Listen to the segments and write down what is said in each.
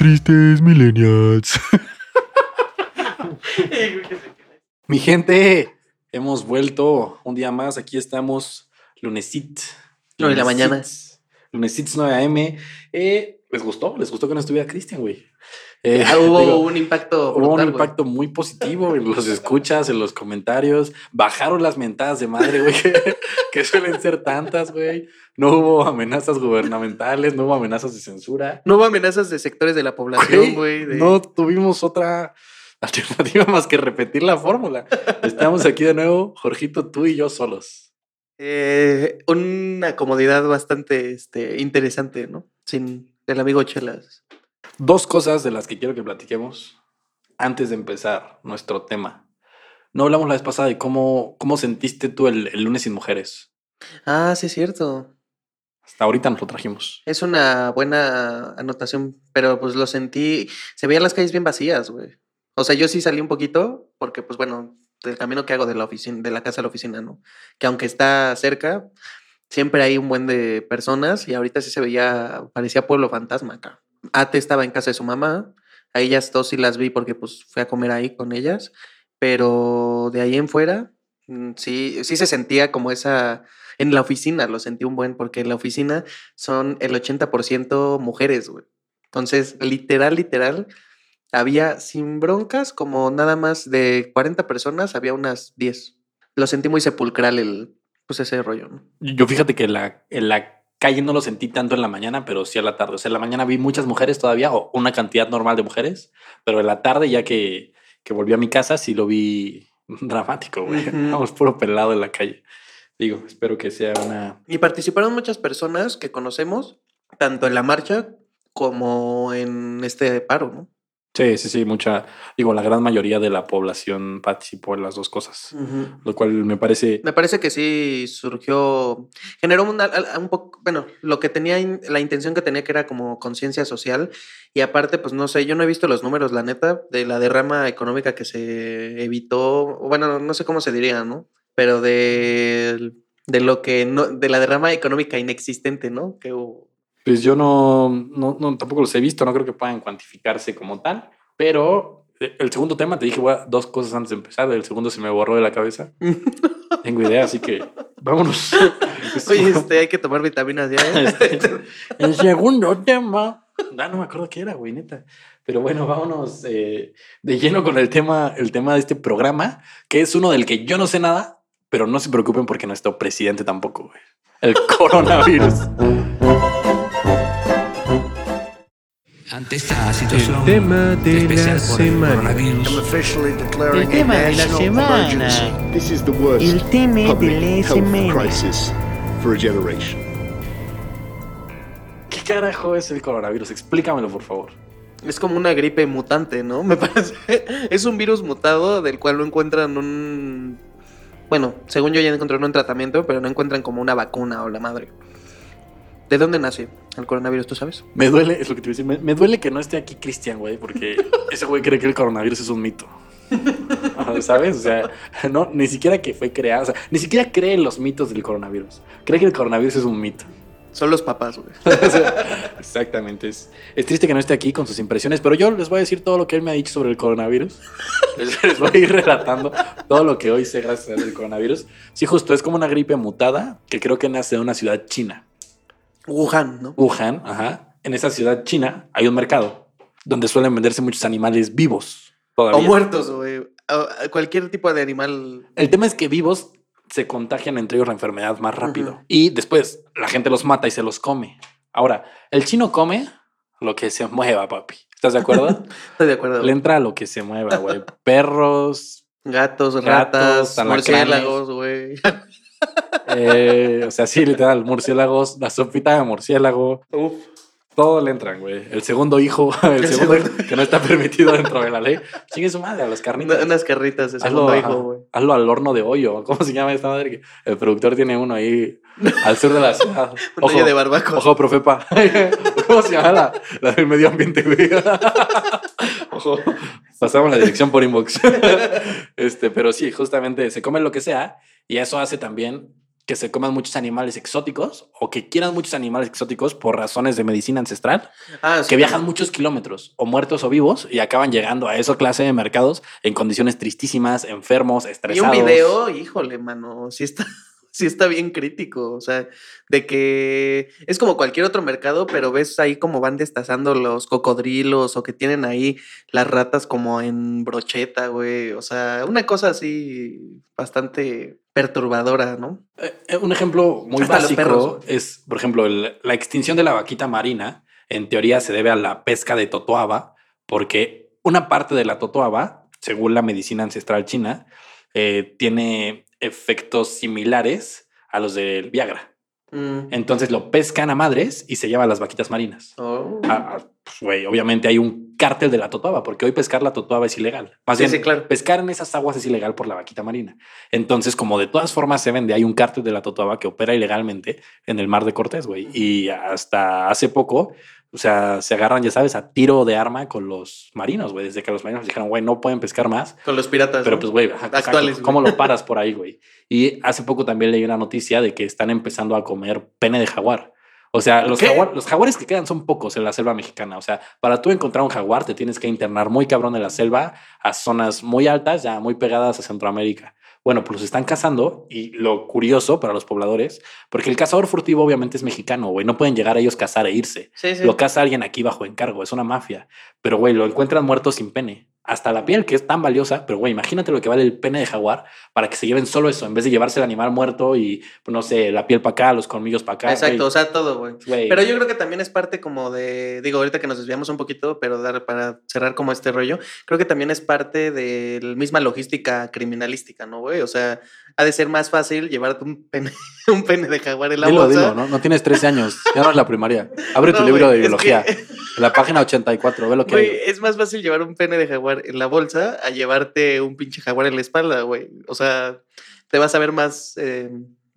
tristes millennials. Mi gente, hemos vuelto un día más. Aquí estamos, lunesit. Nueve de la mañana. Lunesit 9 a.m. Eh, ¿Les gustó? ¿Les gustó que no estuviera Cristian, güey? Eh, hubo digo, un impacto. Hubo un brutal, impacto muy positivo en los escuchas, en los comentarios. Bajaron las mentadas de madre, güey, que, que suelen ser tantas, güey. No hubo amenazas gubernamentales, no hubo amenazas de censura. No hubo amenazas de sectores de la población, güey. de- No tuvimos otra alternativa más que repetir la fórmula. Estamos aquí de nuevo, Jorgito, tú y yo solos. Eh, una comodidad bastante este, interesante, ¿no? Sin el amigo Chelas. Dos cosas de las que quiero que platiquemos antes de empezar nuestro tema. No hablamos la vez pasada de cómo, cómo sentiste tú el, el lunes sin mujeres. Ah, sí, es cierto. Hasta ahorita nos lo trajimos. Es una buena anotación, pero pues lo sentí. Se veían las calles bien vacías, güey. O sea, yo sí salí un poquito, porque, pues bueno, del camino que hago de la oficina, de la casa a la oficina, ¿no? Que aunque está cerca, siempre hay un buen de personas, y ahorita sí se veía, parecía pueblo fantasma acá. Ate estaba en casa de su mamá, a ellas dos sí las vi porque pues fui a comer ahí con ellas, pero de ahí en fuera, mm, sí, sí se sentía como esa. En la oficina lo sentí un buen, porque en la oficina son el 80% mujeres, güey. Entonces, literal, literal, había sin broncas, como nada más de 40 personas, había unas 10. Lo sentí muy sepulcral el, pues ese rollo. Yo fíjate que la, la calle no lo sentí tanto en la mañana, pero sí a la tarde. O sea, en la mañana vi muchas mujeres todavía, o una cantidad normal de mujeres, pero en la tarde, ya que, que volví a mi casa, sí lo vi dramático, güey. Ujú. Vamos puro pelado en la calle. Digo, espero que sea una... Y participaron muchas personas que conocemos, tanto en la marcha como en este paro, ¿no? Sí, sí, sí, mucha... Digo, la gran mayoría de la población participó en las dos cosas, lo cual me parece... Me parece que sí surgió, generó una- un poco, bueno, lo que tenía, la intención que tenía que era como conciencia social y aparte, pues no sé, yo no he visto los números, la neta, de la derrama económica que se evitó, bueno, no sé cómo se diría, ¿no? Pero de, de lo que no, de la derrama económica inexistente, ¿no? Que hubo. Pues yo no, no, no, tampoco los he visto, no creo que puedan cuantificarse como tal, pero eh, el segundo tema, te dije a- dos cosas antes de empezar, el segundo se me borró de la cabeza, tengo idea, así que vámonos. Oye, este, hay que tomar vitaminas ya. ¿eh? el segundo tema, ah, no me acuerdo qué era, güey, neta. Pero bueno, vámonos eh, de lleno con el tema, el tema de este programa, que es uno del que yo no sé nada, pero no se preocupen porque nuestro presidente tampoco, güey. El coronavirus. Ante esta situación tema de especial la por el semana. El tema de la semana. emergency. This is the worst El tema de la semana. crisis for a generation. ¿Qué carajo es el coronavirus? Explícamelo, por favor. Es como una gripe mutante, ¿no? Me parece. Es un virus mutado del cual no encuentran un. Bueno, según yo ya encontraron un tratamiento, pero no encuentran como una vacuna o la madre. ¿De dónde nace el coronavirus, tú sabes? Me duele, es lo que te iba a decir, me, me duele que no esté aquí Cristian, güey, porque ese güey cree que el coronavirus es un mito. ¿Sabes? O sea, no, ni siquiera que fue creado, o sea, ni siquiera cree en los mitos del coronavirus. Cree que el coronavirus es un mito. Son los papás, güey. Exactamente. Es, es triste que no esté aquí con sus impresiones, pero yo les voy a decir todo lo que él me ha dicho sobre el coronavirus. Les, les voy a ir relatando todo lo que hoy sé gracias al coronavirus. Sí, justo, es como una gripe mutada que creo que nace de una ciudad china. Wuhan, ¿no? Wuhan, ajá. En esa ciudad china hay un mercado donde suelen venderse muchos animales vivos. Todavía. O muertos, güey. O- Cualquier tipo de animal. El tema es que vivos se contagian entre ellos la enfermedad más rápido. Ujú. Y después la gente los mata y se los come. Ahora, el chino come lo que se mueva, papi. ¿Estás de acuerdo? Estoy de acuerdo. Le entra lo que se mueva, güey. Perros, Gatos, Gatos, ratas, murciélagos, güey. eh, o sea, sí, literal, murciélagos, la sopita de murciélago, Uf. todo le entran, güey. El segundo hijo, el, El segundo segundo. hijo que no está permitido dentro de la ley. Chingue su madre, a las carnitas. Una- unas carritas de Hazlo, segundo hijo, güey. hazlo al horno de hoyo. ¿Cómo se llama esta madre? El productor tiene uno ahí al sur de la ciudad. Un hoyo de barbacoa. Ojo, profepa. ¿Cómo se llama la, la del medio ambiente, güey? Ojo. Pasamos la dirección por inbox. este, pero sí, justamente se come lo que sea y eso hace también que se coman muchos animales exóticos o que quieran muchos animales exóticos por razones de medicina ancestral, Ah, sí, que viajan muchos kilómetros, o muertos o vivos, y acaban llegando a esa clase de mercados en condiciones tristísimas, enfermos, Y estresados. un video, híjole, mano, sí está, sí está bien crítico. O sea, de que es como cualquier otro mercado, pero ves ahí como van destazando los cocodrilos o que tienen ahí las ratas como en brocheta, güey. O sea, una cosa así bastante perturbadora, ¿no? Eh, eh, un ejemplo muy Hasta básico perros. es, por ejemplo, el- la extinción de la vaquita marina. En teoría se debe a la pesca de totoaba, porque una parte de la totoaba, según la medicina ancestral china, eh, tiene efectos similares a los del Viagra. Mm. Entonces lo pescan a madres y se llevan las vaquitas marinas. Oh. Ah, ah, pues, obviamente hay un cártel de la totoaba, porque hoy pescar la totoaba es ilegal. Más Sí, bien, sí, claro. pescar en esas aguas es ilegal por la vaquita marina. Entonces, como de todas formas se vende, hay un cártel de la totoaba que opera ilegalmente en el mar de Cortés, güey. Y hasta hace poco, o sea, se agarran, ya sabes, a tiro de arma con los marinos, güey. Desde que los marinos dijeron, güey, no pueden pescar más. Con los piratas. Pero ¿no? pues, güey, Actuales. ¿cómo lo paras por ahí, güey? Y hace poco también leí una noticia de que están empezando a comer pene de jaguar. O sea, los, los jaguares que quedan son pocos en la selva mexicana. O sea, para tú encontrar un jaguar te tienes que internar muy cabrón en la selva a zonas muy altas, ya muy pegadas a Centroamérica. Bueno, pues los están cazando y lo curioso para los pobladores, porque el cazador furtivo obviamente es mexicano, güey. No pueden llegar ellos a cazar e irse. Sí, sí. Lo caza alguien aquí bajo encargo, es una mafia. Pero, güey, lo encuentran muerto sin pene. Hasta la piel, que es tan valiosa, pero, güey, imagínate lo que vale el pene de jaguar para que se lleven solo eso, en vez de llevarse el animal muerto y, pues, no sé, la piel para acá, los colmillos para acá. Exacto, o sea, todo, güey. Güey, Pero yo creo que también es parte como de, digo, ahorita que nos desviamos un poquito, pero dar para cerrar como este rollo, creo que también es parte de la misma logística criminalística, ¿no, güey? O sea, ha de ser más fácil llevarte un pene, un pene de jaguar en la Dilo, bolsa. dilo, ¿no? No tienes 13 años, ya no es la primaria. Abre tu libro de biología, que- la página 84, ve lo que Güey, hay. es más fácil llevar un pene de jaguar en la bolsa a llevarte un pinche jaguar en la espalda, güey. O sea, te vas a ver más eh,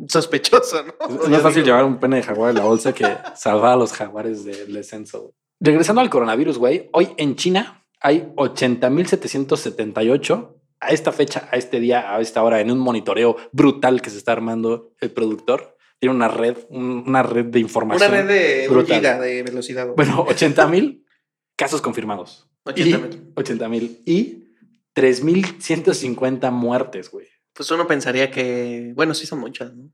sospechoso, ¿no? Es más fácil digo, llevar un pene de jaguar en la bolsa que salvar a los jaguares del descenso. güey. Regresando al coronavirus, güey, hoy en China hay 80.778 a esta fecha, a este día, a esta hora, en un monitoreo brutal que se está armando el productor. Tiene una red, un- una red de Una información. red de brutal. giga de velocidad. Bueno, 80.000 casos confirmados. 80,000. 80.000 y 3.150 muertes, güey. Pues uno pensaría que, bueno, sí son muchas, ¿no?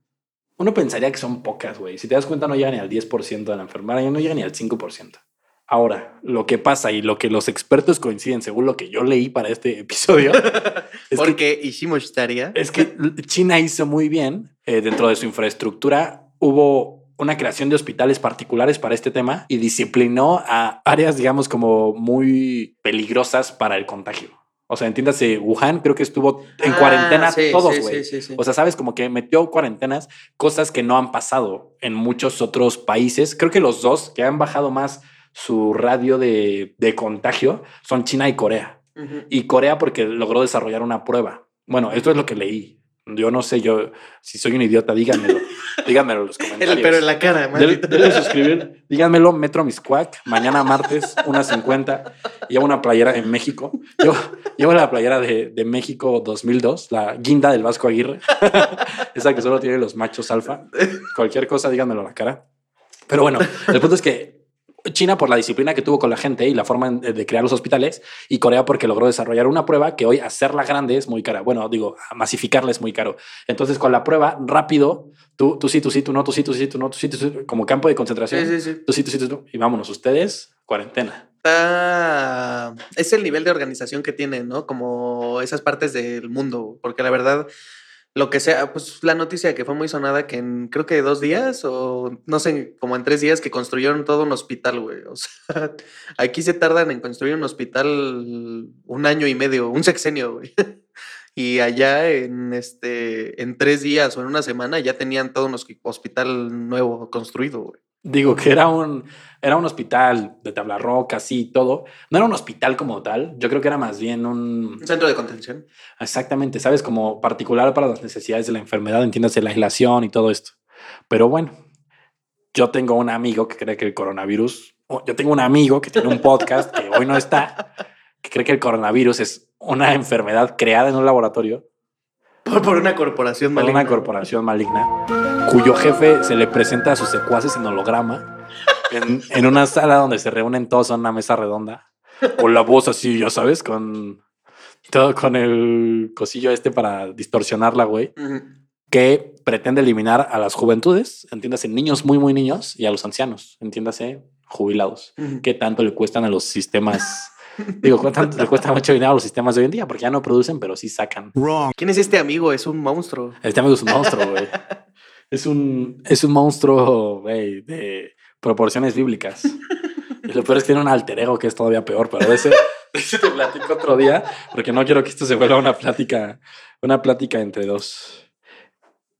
Uno pensaría que son pocas, güey. Si te das cuenta, no llega ni al 10% de la enfermedad, ya no llega ni al 5%. Ahora, lo que pasa y lo que los expertos coinciden, según lo que yo leí para este episodio, es, que, Porque hicimos tarea. es que China hizo muy bien eh, dentro de su infraestructura. Hubo una creación de hospitales particulares para este tema y disciplinó a áreas, digamos, como muy peligrosas para el contagio. O sea, entiéndase, Wuhan creo que estuvo en Ah, cuarentena sí, todos, güey. sí, sí, sí. O sea, sabes, como que metió cuarentenas, cosas que no han pasado en muchos otros países. Creo que los dos que han bajado más su radio de, de contagio son China y Corea. Ujú. Y Corea porque logró desarrollar una prueba. Bueno, esto es lo que leí. Yo no sé, yo, si soy un idiota, díganmelo. díganmelo en los comentarios. El- pero en la cara. Denle suscribir. Díganmelo, Metro Miscuac. Mañana martes, una 50. Llevo una playera en México. Llevo, llevo la playera de, de México 2002, la guinda del Vasco Aguirre. Esa que solo tiene los machos alfa. Cualquier cosa, díganmelo a la cara. Pero bueno, el punto es que China por la disciplina que tuvo con la gente y la forma en- de crear los hospitales y Corea porque logró desarrollar una prueba que hoy hacerla grande es muy cara. Bueno, digo, masificarla es muy caro. Entonces con la prueba rápido, tú, tú sí, tú sí, tú no, tú sí, tú sí, tú no, tú sí, tú sí, como campo de concentración. Sí, sí, sí. Tú sí, tú sí, tú no. Y vámonos, ustedes, cuarentena. Es el nivel de organización que tienen, ¿no? Como esas partes del mundo. Porque la verdad, lo que sea, pues la noticia que fue muy sonada que en creo que dos días o no sé, como en tres días que construyeron todo un hospital, güey. O sea, aquí se tardan en construir un hospital un año y medio, un sexenio, güey. Y allá en este, en tres días o en una semana ya tenían todo un hospi- hospital nuevo construido, güey. Digo que era un, era un hospital de tabla roca, así todo. No era un hospital como tal. Yo creo que era más bien un, Un centro de contención. Exactamente, sabes, como particular para las necesidades de la enfermedad, entiéndase la aislación y todo esto. Pero bueno, yo tengo un amigo que cree que el coronavirus, yo tengo un amigo que tiene un podcast que hoy no está, que cree que el coronavirus es una enfermedad creada en un laboratorio. Por, por una corporación por maligna. una corporación maligna, cuyo jefe se le presenta a sus secuaces en holograma, en, en una sala donde se reúnen todos en una mesa redonda, con la voz así, ya sabes, con todo con el cosillo este para distorsionarla, güey, Ujú. que pretende eliminar a las juventudes, entiéndase, niños muy, muy niños, y a los ancianos, entiéndase, jubilados. Ujú. ¿Qué tanto le cuestan a los sistemas? Digo, ¿cuánto le cuesta mucho dinero a los sistemas de hoy en día? Porque ya no producen, pero sí sacan. ¿Quién es este amigo? Es un monstruo. Este amigo es un monstruo, güey. Es un, es un monstruo, de proporciones bíblicas. Y lo peor es que tiene un alter ego que es todavía peor, pero de ese, ese te platico otro día, porque no quiero que esto se vuelva una plática, una plática entre dos.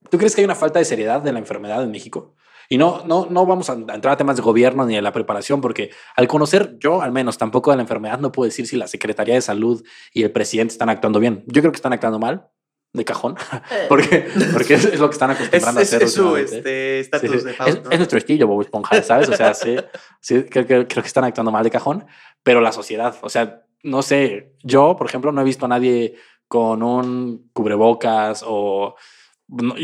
¿Tú crees que hay una falta de seriedad de la enfermedad en México? Y no, no, no vamos a entrar a temas de gobierno ni de la preparación, porque al conocer yo, al menos, tampoco de la enfermedad, no puedo decir si la Secretaría de Salud y el presidente están actuando bien. Yo creo que están actuando mal, de cajón, porque, porque es, es lo que están Es, acostumbrando es- a hacer. es su este, Sí, sí. de Es, Faust, ¿no? es nuestro estilo, Bob Esponja, ¿sabes? O sea, sí, sí creo, que- creo que están actuando mal de cajón, pero la sociedad, o sea, no sé, yo, por ejemplo, no he visto a nadie con un cubrebocas o...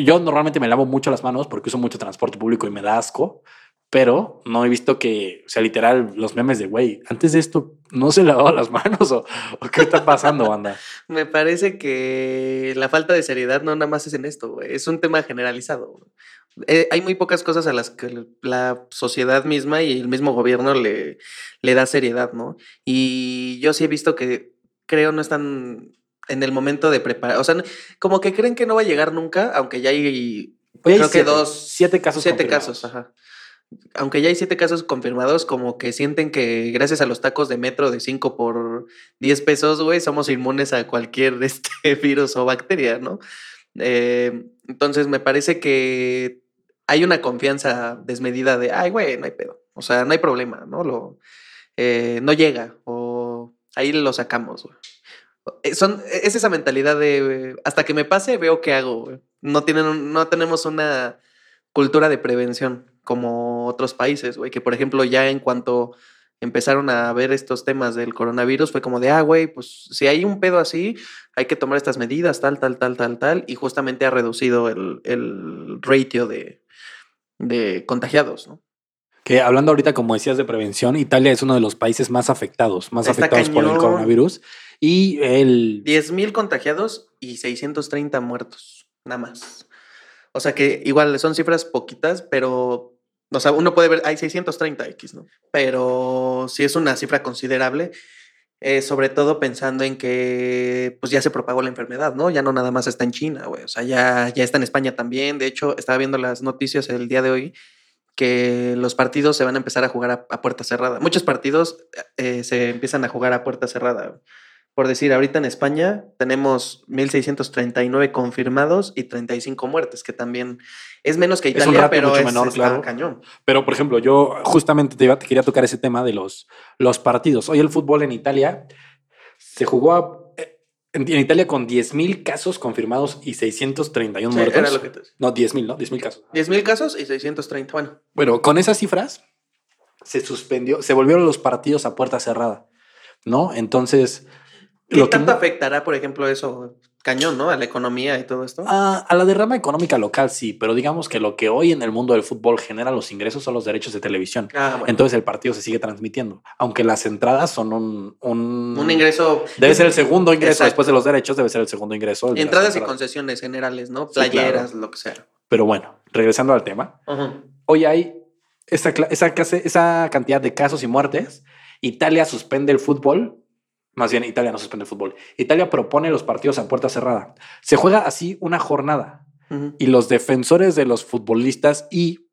Yo normalmente me lavo mucho las manos porque uso mucho transporte público y me da asco, pero no he visto que, o sea, literal, los memes de, güey, antes de esto no se lavaba las manos o, o qué está pasando, banda. Me parece que la falta de seriedad no nada más es en esto, güey. Es un tema generalizado. Eh, hay muy pocas cosas a las que la sociedad misma y el mismo gobierno le, le da seriedad, ¿no? Y yo sí he visto que creo no están en el momento de preparar. O sea, como que creen que no va a llegar nunca, aunque ya hay Oye, hay Creo que siete- dos- Siete casos siete casos, ajá. Aunque ya hay siete casos confirmados, como que sienten que gracias a los tacos de metro de 5 por 10 pesos, güey, somos inmunes a cualquier este virus o bacteria, ¿no? Eh, entonces me parece que hay una confianza desmedida de, ay, güey, no hay pedo. O sea, no hay problema, ¿no? Lo, eh, no llega o ahí lo sacamos, güey. Eh, Son, es esa mentalidad de hasta que me pase veo qué hago. güey. No, tienen, no tenemos una cultura de prevención como otros países, güey, que por ejemplo ya en cuanto empezaron a ver estos temas del coronavirus fue como de, ah, güey, pues si hay un pedo así, hay que tomar estas medidas, tal, tal, tal, tal, tal, y justamente ha reducido el, el ratio de, de contagiados, ¿no? Que hablando ahorita, como decías, de prevención, Italia es uno de los países más afectados, más Está afectados por el coronavirus. Y el 10 mil contagiados y 630 muertos, nada más. O sea que igual son cifras poquitas, pero, o sea, uno puede ver, hay 630 X, ¿no? Pero sí es una cifra considerable, eh, sobre todo pensando en que pues ya se propagó la enfermedad, ¿no? Ya no nada más está en China, güey, o sea, ya, ya está en España también. De hecho, estaba viendo las noticias el día de hoy que los partidos se van a empezar a jugar a, a puerta cerrada. Muchos partidos eh, se empiezan a jugar a puerta cerrada. Por decir, ahorita en España tenemos 1.639 confirmados y 35 muertes, que también es menos que Es Italia, ratio pero es, menor, está claro. cañón. Pero, por ejemplo, yo justamente te, iba- te quería tocar ese tema de los, los partidos. Hoy el fútbol en Italia se jugó a- eh, en, Italia con 10.000 casos confirmados y 631 Sí, muertos. era lo que te. No, 10.000, ¿no? 10.000 casos. 10.000 casos y 630, bueno. Bueno, con esas cifras se suspendió, se volvieron los partidos a puerta cerrada, ¿no? Entonces, ¿Qué lo que tanto mu- afectará, por ejemplo, eso cañón, ¿no? A la economía y todo esto. Ah, a la derrama económica local sí, pero digamos que lo que hoy en el mundo del fútbol genera los ingresos son los derechos de televisión. Ah, bueno. Entonces el partido se sigue transmitiendo, aunque las entradas son un... Un, un ingreso. Debe ser el segundo ingreso Exacto. después de los derechos, debe ser el segundo ingreso. Entradas y concesiones generales, ¿no? Sí, claro. Playeras, lo que sea. Pero bueno, regresando al tema, hoy hay esa, esa, esa cantidad de casos y muertes. Italia suspende el fútbol. Más bien, Italia no suspende el fútbol. Italia propone los partidos a puerta cerrada. Se juega así una jornada. Y los defensores de los futbolistas y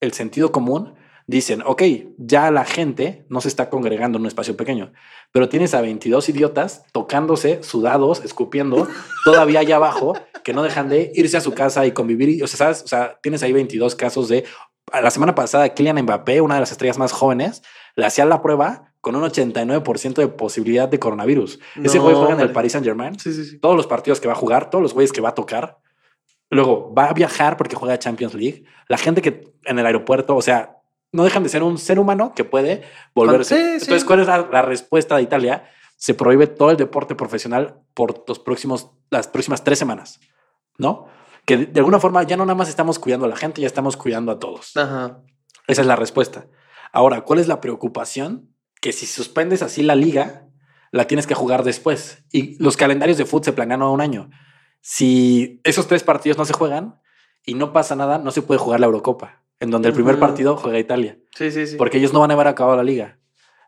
el sentido común dicen, ok, ya la gente no se está congregando en un espacio pequeño, pero tienes a 22 idiotas tocándose, sudados, escupiendo, todavía allá abajo, que no dejan de irse a su casa y convivir. Y, O sea, ¿sabes? O sea, tienes ahí 22 casos de... La semana pasada, Kylian Mbappé, una de las estrellas más jóvenes, le hacían la prueba con un 89% de posibilidad de coronavirus. Ese güey juega en el. Paris Saint Germain Sí, sí, sí. todos los partidos que va a jugar, todos los güeyes que va a tocar. Luego va a viajar porque juega Champions League. La gente que en el aeropuerto, o sea, no dejan de ser un ser humano que puede volverse. Entonces, ¿cuál es la, la respuesta de Italia? Se prohíbe todo el deporte profesional por los próximos, las próximas tres semanas. ¿no? Que de- de alguna forma ya no nada más estamos cuidando a la gente, ya estamos cuidando a todos. Ajá. Esa es la respuesta. Ahora, ¿cuál es la preocupación? Que si suspendes así la liga, la tienes que jugar después. Y los calendarios de fútbol se planean a un año. Si esos tres partidos no se juegan y no pasa nada, no se puede jugar la Eurocopa, en donde el primer partido juega Italia, Sí, sí, sí. porque ellos no van a haber acabado la liga.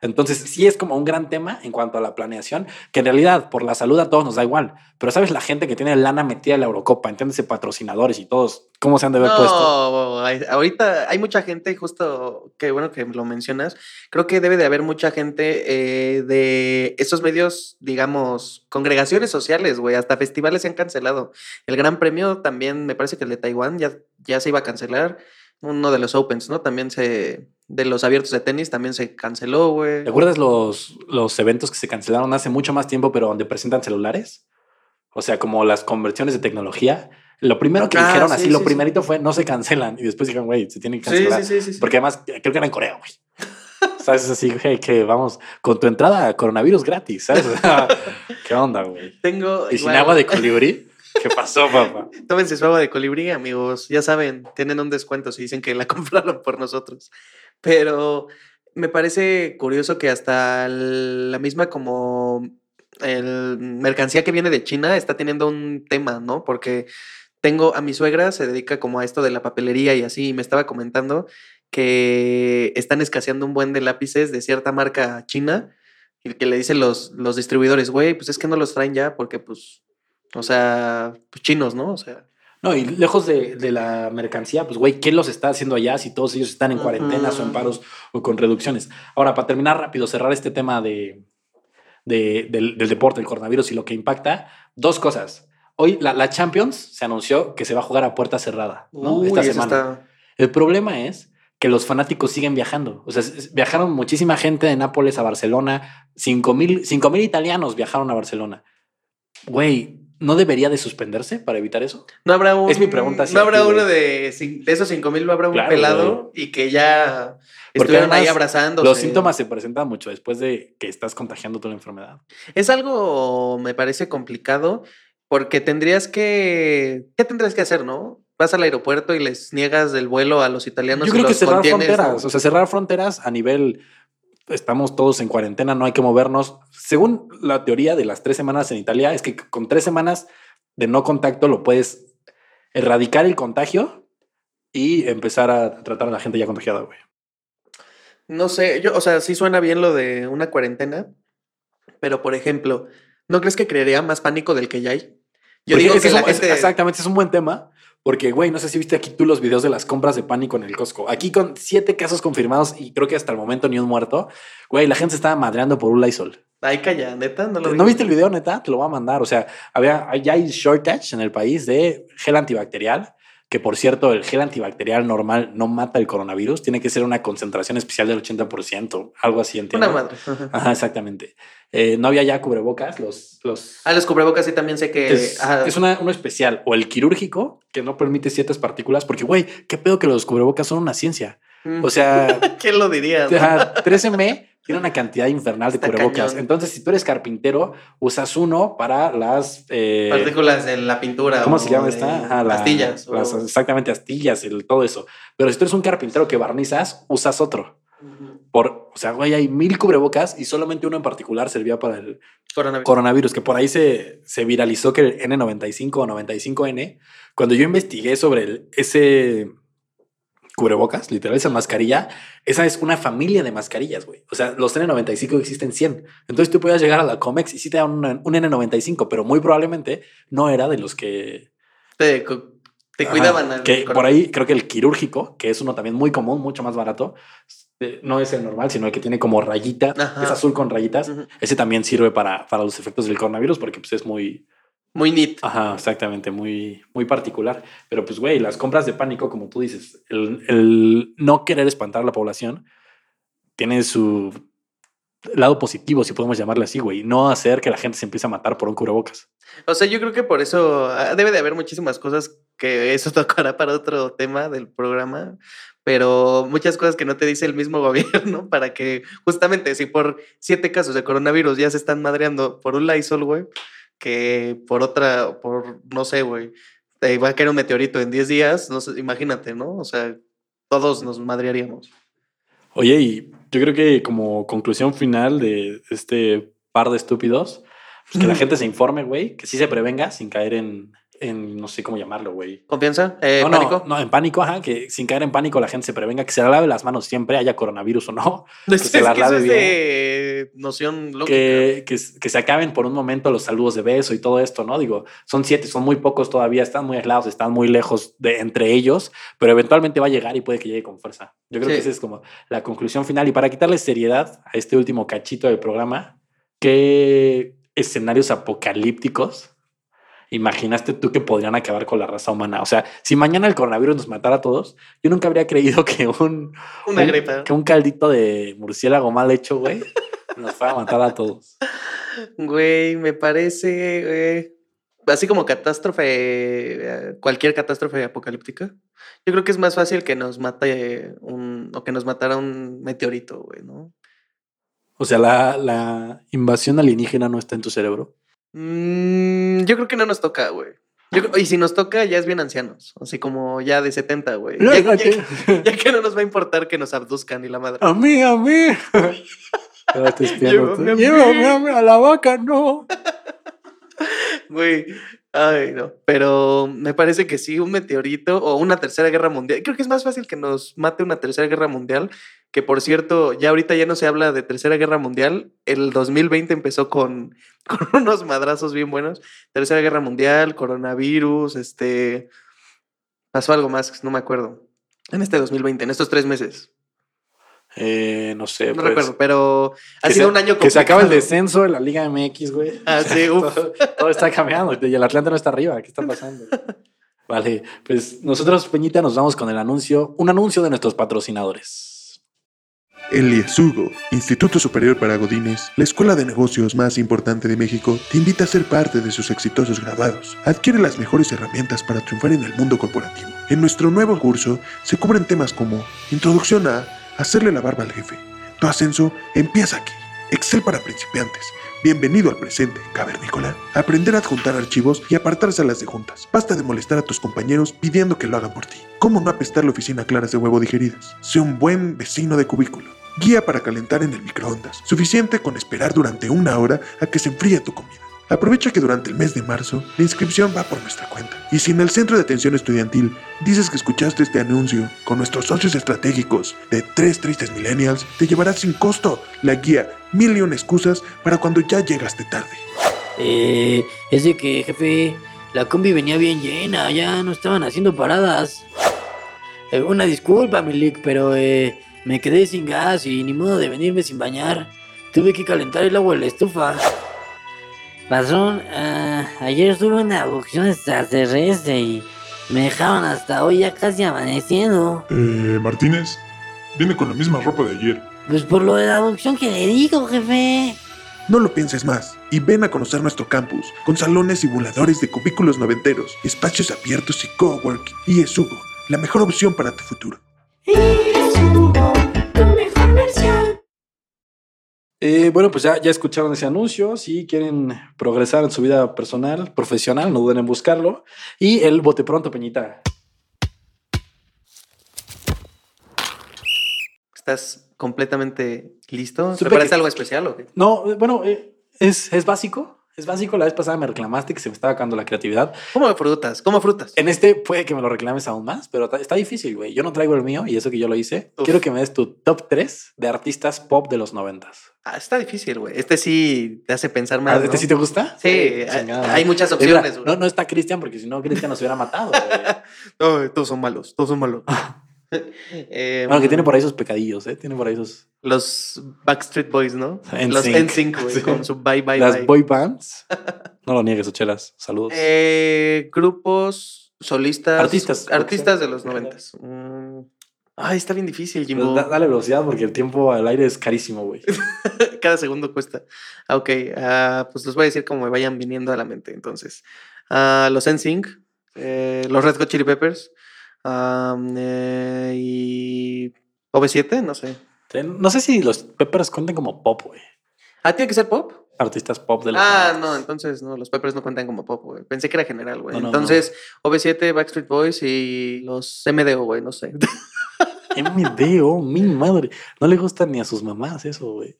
Entonces, sí es como un gran tema en cuanto a la planeación, que en realidad por la salud a todos nos da igual. Pero sabes, la gente que tiene lana metida en la Eurocopa, entiéndese, patrocinadores y todos, ¿cómo se han de ver puesto? No, hay- ahorita hay mucha gente, justo que bueno que lo mencionas. Creo que debe de haber mucha gente eh, de estos medios, digamos, congregaciones sociales, güey. Hasta festivales se han cancelado. El Gran Premio también, me parece que el de Taiwán ya, ya se iba a cancelar. Uno de los Opens, ¿no? También se. De los abiertos de tenis también se canceló, güey. ¿Te acuerdas los, los eventos que se cancelaron hace mucho más tiempo, pero donde presentan celulares? O sea, como las conversiones de tecnología. Lo primero que Ah, dijeron sí, así, lo sí, primerito fue no se cancelan. Y después dijeron, güey, se tienen que cancelar. sí, sí, sí, sí. Porque además, creo que era en Corea, güey. ¿Sabes? Así, güey, que vamos, con tu entrada a coronavirus gratis, ¿sabes? ¿Qué onda, güey? Tengo. Y sin agua de colibrí. ¿Qué pasó, papá? Tómense su agua de colibrí, amigos. Ya saben, tienen un descuento si dicen que la compraron por nosotros. Pero me parece curioso que hasta la misma como el mercancía que viene de China está teniendo un tema, ¿no? Porque tengo a mi suegra, se dedica como a esto de la papelería y así, y me estaba comentando que están escaseando un buen de lápices de cierta marca china y que le dicen los, los distribuidores, güey, pues es que no los traen ya porque pues, o sea, pues chinos, ¿no? O sea, No, y lejos de, de la mercancía, pues, güey, ¿qué los está haciendo allá si todos ellos están en cuarentenas o en paros o con reducciones? Ahora, para terminar rápido, cerrar este tema de, de- del, del deporte, el coronavirus y lo que impacta, dos cosas. Hoy la, la Champions se anunció que se va a jugar a puerta cerrada ¿no? uy, esta semana. está- El problema es que los fanáticos siguen viajando. O sea, viajaron muchísima gente de Nápoles a Barcelona. Cinco mil, cinco mil italianos viajaron a Barcelona. Güey, ¿no debería de suspenderse para evitar eso? No habrá un. Es mi pregunta No habrá uno de, esos cinco mil, no habrá un Claro, pelado y que ya Porque estuvieron ahí abrazándose. Los síntomas se presentan mucho después de que estás contagiando toda la enfermedad. Es algo, me parece complicado, porque tendrías que. ¿Qué tendrías que hacer, no? Vas al aeropuerto y les niegas el vuelo a los italianos. Yo y creo que los cerrar contienes, ¿no? fronteras, o sea, cerrar fronteras a nivel, estamos todos en cuarentena, no hay que movernos. Según la teoría de las tres semanas en Italia, es que con tres semanas de no contacto lo puedes erradicar el contagio y empezar a tratar a la gente ya contagiada, güey. No sé, yo, o sea, sí suena bien lo de una cuarentena, pero por ejemplo, ¿no crees que crearía más pánico del que ya hay? Yo Porque digo que la es- gente. exactamente, es un buen tema. Porque, güey, no sé si viste aquí tú los videos de las compras de pánico en el Costco. Aquí con siete casos confirmados y creo que hasta el momento ni un muerto. Güey, la gente se estaba madreando por un Lysol. Ay, calla, neta, no lo ¿No vi. viste el video, neta? Te lo voy a mandar. O sea, había, ya hay shortage en el país de gel antibacterial, que por cierto, el gel antibacterial normal no mata el coronavirus. Tiene que ser una concentración especial del 80%, algo así, entiendo. Una madre. ajá. Ajá, exactamente. Eh, no había ya cubrebocas, los... los Ah, los cubrebocas sí también sé que. es, ajá. es una, uno especial o el quirúrgico que no permite ciertas partículas, porque, güey, qué pedo que los cubrebocas son una ciencia. O sea, ¿Quién lo diría? no? Ajá, 13M tiene una cantidad infernal de Está cubrebocas. cañón. Entonces, si tú eres carpintero, usas uno para las. eh, Partículas de la pintura. ¿Cómo se llama esta? La- Astillas. o- las- exactamente, astillas, el, todo eso. Pero si tú eres un carpintero que barnizas, usas otro. Por, o sea, güey, hay mil cubrebocas y solamente uno en particular servía para el Coronavirus. coronavirus, que por ahí se, se viralizó que el N95 o 95N, cuando yo investigué sobre el- ese cubrebocas, literal, esa mascarilla, esa es una familia de mascarillas, güey. O sea, los N95 existen 100. Entonces tú podías llegar a la Comex y sí te dan un, un N95, pero muy probablemente no era de los que... te, te Ajá, cuidaban. al Que por ahí creo que el quirúrgico, que es uno también muy común, mucho más barato, eh, no es el normal, sino el que tiene como rayita, Ajá. es azul con rayitas. Ese también sirve para, para los efectos del coronavirus porque pues, es muy, Muy neat. Ajá, exactamente, muy, muy particular. Pero pues, güey, las compras de pánico, como tú dices, el, el no querer espantar a la población tiene su lado positivo, si podemos llamarle así, güey. No hacer que la gente se empiece a matar por un cubrebocas. O sea, yo creo que por eso ah, debe de haber muchísimas cosas que eso tocará para otro tema del programa, pero muchas cosas que no te dice el mismo gobierno para que justamente si por siete casos de coronavirus ya se están madreando por un Lysol, güey, que por otra, por no sé, güey, te va a caer un meteorito en 10 días, no sé, imagínate, ¿no? O sea, todos nos madrearíamos. Oye, y yo creo que como conclusión final de este par de estúpidos, pues que la gente se informe, güey, que sí se prevenga sin caer en, en no sé cómo llamarlo, güey. ¿Confianza? Eh, no, no, ¿Pánico? No, en pánico, ajá, que sin caer en pánico la gente se prevenga, que se lave las manos siempre, haya coronavirus o no, que Es, se las lave es bien. de noción lógica. que, que, que se acaben por un momento los saludos de beso y todo esto, ¿no? Digo, son siete, son muy pocos todavía, están muy aislados, están muy lejos de entre ellos, pero eventualmente va a llegar y puede que llegue con fuerza. Yo creo Sí. que esa es como la conclusión final. Y para quitarle seriedad a este último cachito del programa, ¿qué escenarios apocalípticos imaginaste tú que podrían acabar con la raza humana? O sea, si mañana el coronavirus nos matara a todos, yo nunca habría creído que un, Una un- gripa. que un caldito de murciélago mal hecho, güey, nos fuera a matar a todos. Güey, me parece, eh, así como catástrofe, eh, cualquier catástrofe apocalíptica, yo creo que es más fácil que nos mate un, o que nos matara un meteorito, güey, ¿no? O sea, la, la invasión alienígena no está en tu cerebro. Mm, yo creo que no nos toca, güey. Y si nos toca, ya es bien ancianos, así como ya de 70, güey. Ya, ya- ya que no nos va a importar que nos abduzcan y la madre. A mí, a mí. Llévame a, mí, a la vaca, no. Güey, ay, no. Pero me parece que sí, un meteorito o una tercera guerra mundial. Creo que es más fácil que nos mate una tercera guerra mundial. Que por cierto, ya ahorita ya no se habla de tercera guerra mundial. El 2020 empezó con, unos madrazos bien buenos. Tercera guerra mundial, coronavirus, este. Pasó algo más, no me acuerdo. En este 2020, en estos tres meses. Eh, no sé. No pues, recuerdo, pero ha sido se- un año Que se acaba el descenso de la Liga MX, güey. Ah, sí, uf. todo, todo está cambiando. Y el Atlante no está arriba. ¿Qué está pasando? Vale, pues nosotros, Peñita, nos vamos con el anuncio, un anuncio de nuestros patrocinadores. El IESUGO, Instituto Superior para Godines, la escuela de negocios más importante de México, te invita a ser parte de sus exitosos graduados. Adquiere las mejores herramientas para triunfar en el mundo corporativo. En nuestro nuevo curso se cubren temas como Introducción a Hacerle la barba al jefe. Tu ascenso empieza aquí. Excel para principiantes. Bienvenido al presente, cavernícola. Aprender a adjuntar archivos y apartar salas de juntas. Basta de molestar a tus compañeros pidiendo que lo hagan por ti. ¿Cómo no apestar la oficina claras de huevo digeridas? Sé un buen vecino de cubículo. Guía para calentar en el microondas. Suficiente con esperar durante una hora a que se enfríe tu comida. Aprovecha que durante el mes de marzo la inscripción va por nuestra cuenta. Y si en el Centro de Atención Estudiantil dices que escuchaste este anuncio con nuestros socios estratégicos de Tres Tristes Millennials, te llevarás sin costo la guía Mil y excusas para cuando ya llegaste tarde. Eh, es de que, jefe, la combi venía bien llena, ya no estaban haciendo paradas. Eh, una disculpa, Milik, pero eh, me quedé sin gas y ni modo de venirme sin bañar. Tuve que calentar el agua en la estufa. Patrón, ah, ayer tuve una abducción extraterrestre y me dejaron hasta hoy ya casi amaneciendo. Eh, Martínez, viene con la misma ropa de ayer. Pues por lo de la abducción que le digo, jefe. No lo pienses más y ven a conocer nuestro campus con salones simuladores de cubículos noventeros, espacios abiertos y coworking. Y Esugo, la mejor opción para tu futuro. Eh, bueno, pues ya, ya escucharon ese anuncio. Si quieren progresar en su vida personal, profesional, no duden en buscarlo. Y el bote pronto, Peñita. ¿Estás completamente listo? ¿Preparaste que- algo especial o qué? No, eh, bueno, eh, es, es básico. Es básico. La vez pasada me reclamaste que se me estaba acabando la creatividad. ¿Cómo frutas? ¿Cómo frutas? En este puede que me lo reclames aún más, pero está difícil, güey. Yo no traigo el mío y eso que yo lo hice. Uf. Quiero que me des tu top 3 de artistas pop de los noventas. Ah, está difícil, güey. Este sí te hace pensar más. Ah, ¿no? ¿Este sí te gusta? Sí, hay- chingada. hay muchas Eh, opciones, no, no está Cristian porque si no, Cristian nos hubiera matado. todos son malos, todos son malos. Eh, bueno, que tiene por ahí sus pecadillos, ¿eh? Tiene por ahí sus... Los Backstreet Boys, ¿no? NSYNC. Los NSYNC, güey, Sí. con su Bye Bye Las Bye. boy bands. No lo niegues, Ochelas. Saludos. Eh, grupos, solistas. Artistas, Artistas de los noventas. Mm. Ay, está bien difícil, Pues Jimbo. da- dale velocidad porque el tiempo al aire es carísimo, güey. Cada segundo cuesta. Ah, Ok, ah, pues los voy a decir como me vayan viniendo a la mente. Entonces, Ah, los NSYNC, eh, los Red Hot Chili Peppers am, eh, y OV7, no sé. No sé si los Peppers cuentan como pop, güey. Ah, tiene que ser pop. Artistas pop de los Ah, 90s. no, entonces no, los Peppers no cuentan como pop, güey. Pensé que era general, güey. No, no, entonces, OV7, Backstreet Boys y los MDO, güey, no sé. MDO, mi madre. No le gusta ni a sus mamás eso, güey.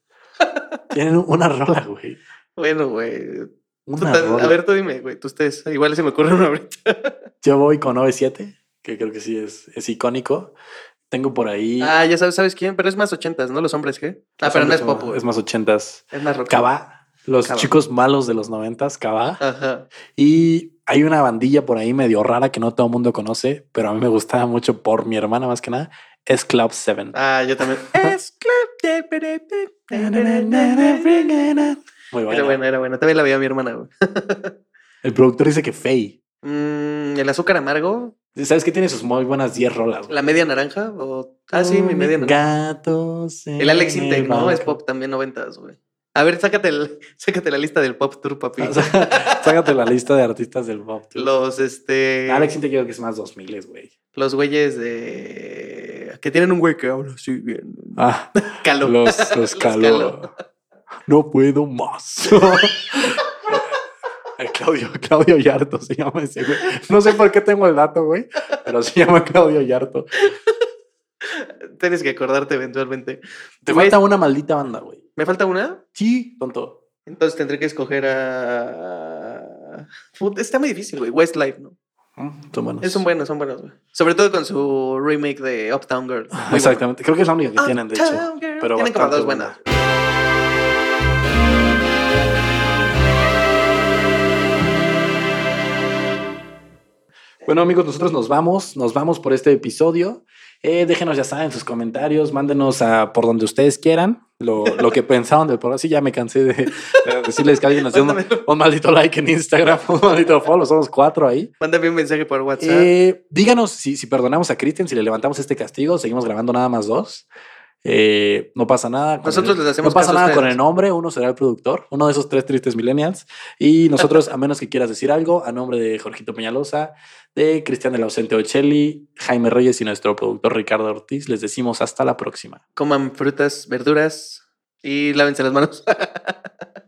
Tienen una rola, güey. bueno, güey. Una rola. A ver, tú dime, güey, tú ustedes. Igual se me ocurre una ahorita. Yo voy con 97, que creo que sí es, es icónico. Tengo por ahí. Ah, ya sabes, ¿sabes quién? Pero es más ochentas, ¿no? Los hombres, ¿qué? Ah, pero no es pop, güey. Es más ochentas. Es más rock. Cava, los chicos malos de los noventas, Cava. Ajá. Y hay una bandilla por ahí medio rara que no todo el mundo conoce, pero a mí me gustaba mucho por mi hermana más que nada. Es Club 7. Ah, yo también. Es club. Muy Era buena. buena, era buena. También la veía mi hermana, güey. El productor dice que Faye. Mm, el azúcar amargo, ¿Sabes que tiene sus muy buenas 10 rolas? güey? la media naranja. O... Ah, sí, mi media naranja. Gatos. El Alex Intec, ¿no? Es pop también noventas, güey. A ver, sácate, el, sácate la lista del pop tour, papi. Sácate la lista de artistas del pop. tú. Los, este... Alex Intec creo que es más 2000, güey. Los güeyes de... Que tienen un güey que habla así bien. Ah, Calo. los, los caló. No puedo más. Claudio, Claudio Yarto se llama ese güey. No sé por qué tengo el dato, güey, pero se llama Claudio Yarto. Tienes que acordarte eventualmente. Te Güey, falta una maldita banda, güey. ¿Me falta una? Sí, tonto. Entonces tendré que escoger a... Está muy difícil, güey. Westlife, ¿no? Mm, Son buenos. Son buenos, son buenos, güey. Sobre todo con su remake de Uptown Girl. Muy bueno. Exactamente. Creo que es la única que tienen, de hecho. Uptown Girl. Pero Tienen como dos buena. buenas. Bueno, amigos, nosotros nos vamos, nos vamos por este episodio. Eh, déjenos, ya saben, sus comentarios, mándenos a por donde ustedes quieran lo, lo que pensaron del programa. Sí, ya me cansé de, de decirles que alguien nos dé un, maldito like en Instagram, un maldito follow, somos cuatro ahí. Mándame un mensaje por WhatsApp. Eh, díganos si, si perdonamos a Cristian, si le levantamos este castigo, seguimos grabando nada más dos. Eh, no pasa nada. Nosotros el- les hacemos No pasa caso nada con el nombre, uno será el productor, uno de esos tres tristes millennials. Y nosotros, a menos que quieras decir algo, a nombre de Jorgito Peñalosa, de Cristian del Ausente Ocelli, Jaime Reyes y nuestro productor Ricardo Ortiz, les decimos hasta la próxima. Coman frutas, verduras y lávense las manos.